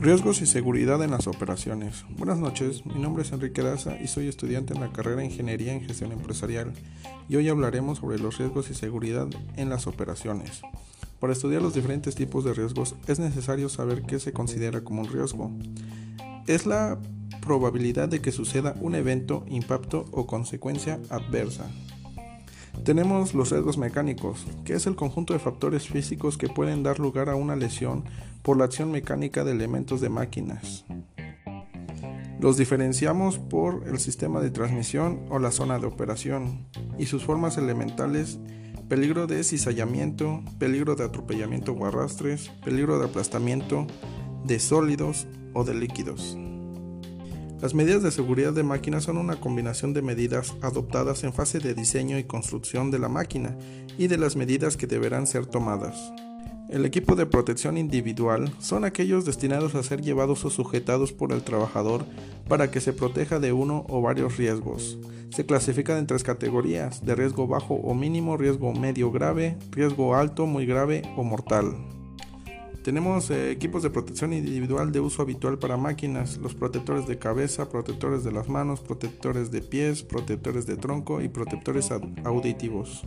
Riesgos y seguridad en las operaciones. Buenas noches, mi nombre es Enrique Daza y soy estudiante en la carrera de Ingeniería en Gestión Empresarial y hoy hablaremos sobre los riesgos y seguridad en las operaciones. Para estudiar los diferentes tipos de riesgos es necesario saber qué se considera como un riesgo. Es la probabilidad de que suceda un evento, impacto o consecuencia adversa. Tenemos los riesgos mecánicos, que es el conjunto de factores físicos que pueden dar lugar a una lesión por la acción mecánica de elementos de máquinas. Los diferenciamos por el sistema de transmisión o la zona de operación y sus formas elementales peligro de cizallamiento, peligro de atropellamiento o arrastres, peligro de aplastamiento de sólidos o de líquidos. Las medidas de seguridad de máquina son una combinación de medidas adoptadas en fase de diseño y construcción de la máquina y de las medidas que deberán ser tomadas. El equipo de protección individual son aquellos destinados a ser llevados o sujetados por el trabajador para que se proteja de uno o varios riesgos. Se clasifican en tres categorías, de riesgo bajo o mínimo, riesgo medio grave, riesgo alto, muy grave o mortal. Tenemos eh, equipos de protección individual de uso habitual para máquinas, los protectores de cabeza, protectores de las manos, protectores de pies, protectores de tronco y protectores auditivos.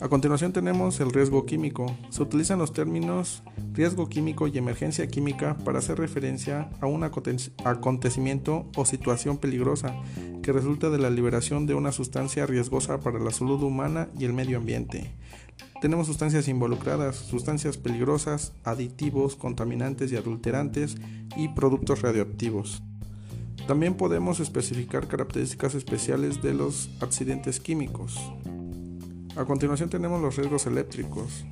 A continuación tenemos el riesgo químico. Se utilizan los términos riesgo químico y emergencia química para hacer referencia a un acontecimiento o situación peligrosa que resulta de la liberación de una sustancia riesgosa para la salud humana y el medio ambiente. Tenemos sustancias involucradas, sustancias peligrosas, aditivos, contaminantes y adulterantes y productos radioactivos. También podemos especificar características especiales de los accidentes químicos. A continuación tenemos los riesgos eléctricos.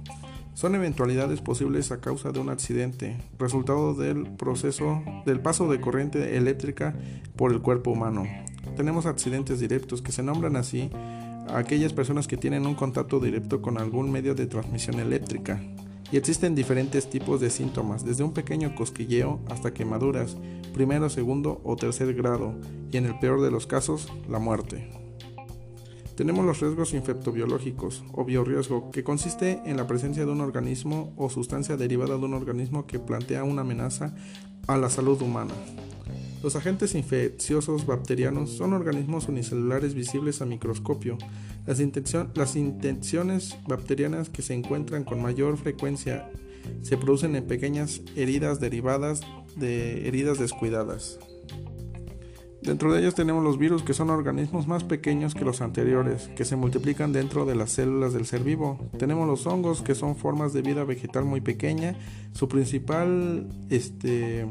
Son eventualidades posibles a causa de un accidente, resultado del proceso del paso de corriente eléctrica por el cuerpo humano. Tenemos accidentes directos que se nombran así aquellas personas que tienen un contacto directo con algún medio de transmisión eléctrica. Y existen diferentes tipos de síntomas, desde un pequeño cosquilleo hasta quemaduras, primero, segundo o tercer grado, y en el peor de los casos, la muerte. Tenemos los riesgos infectobiológicos o biorriesgo, que consiste en la presencia de un organismo o sustancia derivada de un organismo que plantea una amenaza a la salud humana. Los agentes infecciosos bacterianos son organismos unicelulares visibles a microscopio. Las, intenciones bacterianas que se encuentran con mayor frecuencia se producen en pequeñas heridas derivadas de heridas descuidadas. Dentro de ellos tenemos los virus, que son organismos más pequeños que los anteriores, que se multiplican dentro de las células del ser vivo. Tenemos los hongos, que son formas de vida vegetal muy pequeña. Su principal este,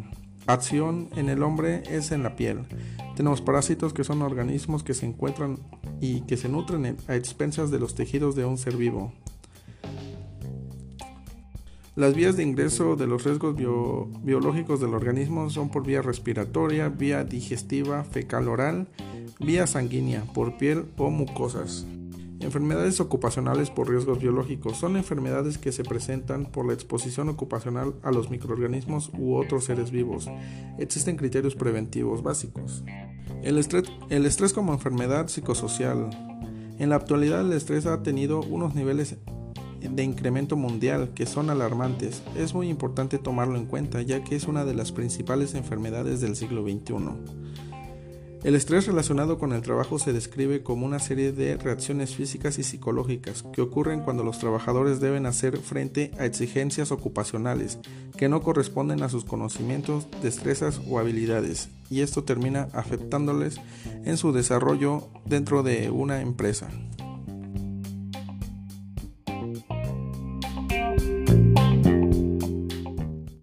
acción en el hombre es en la piel. Tenemos parásitos, que son organismos que se encuentran y que se nutren a expensas de los tejidos de un ser vivo. Las vías de ingreso de los riesgos biológicos del organismo son por vía respiratoria, vía digestiva, fecal oral, vía sanguínea, por piel o mucosas. Enfermedades ocupacionales por riesgos biológicos son enfermedades que se presentan por la exposición ocupacional a los microorganismos u otros seres vivos. Existen criterios preventivos básicos. El estrés, como enfermedad psicosocial. En la actualidad el estrés ha tenido unos niveles de incremento mundial que son alarmantes, es muy importante tomarlo en cuenta ya que es una de las principales enfermedades del siglo XXI. El estrés relacionado con el trabajo se describe como una serie de reacciones físicas y psicológicas que ocurren cuando los trabajadores deben hacer frente a exigencias ocupacionales que no corresponden a sus conocimientos, destrezas o habilidades, y esto termina afectándoles en su desarrollo dentro de una empresa.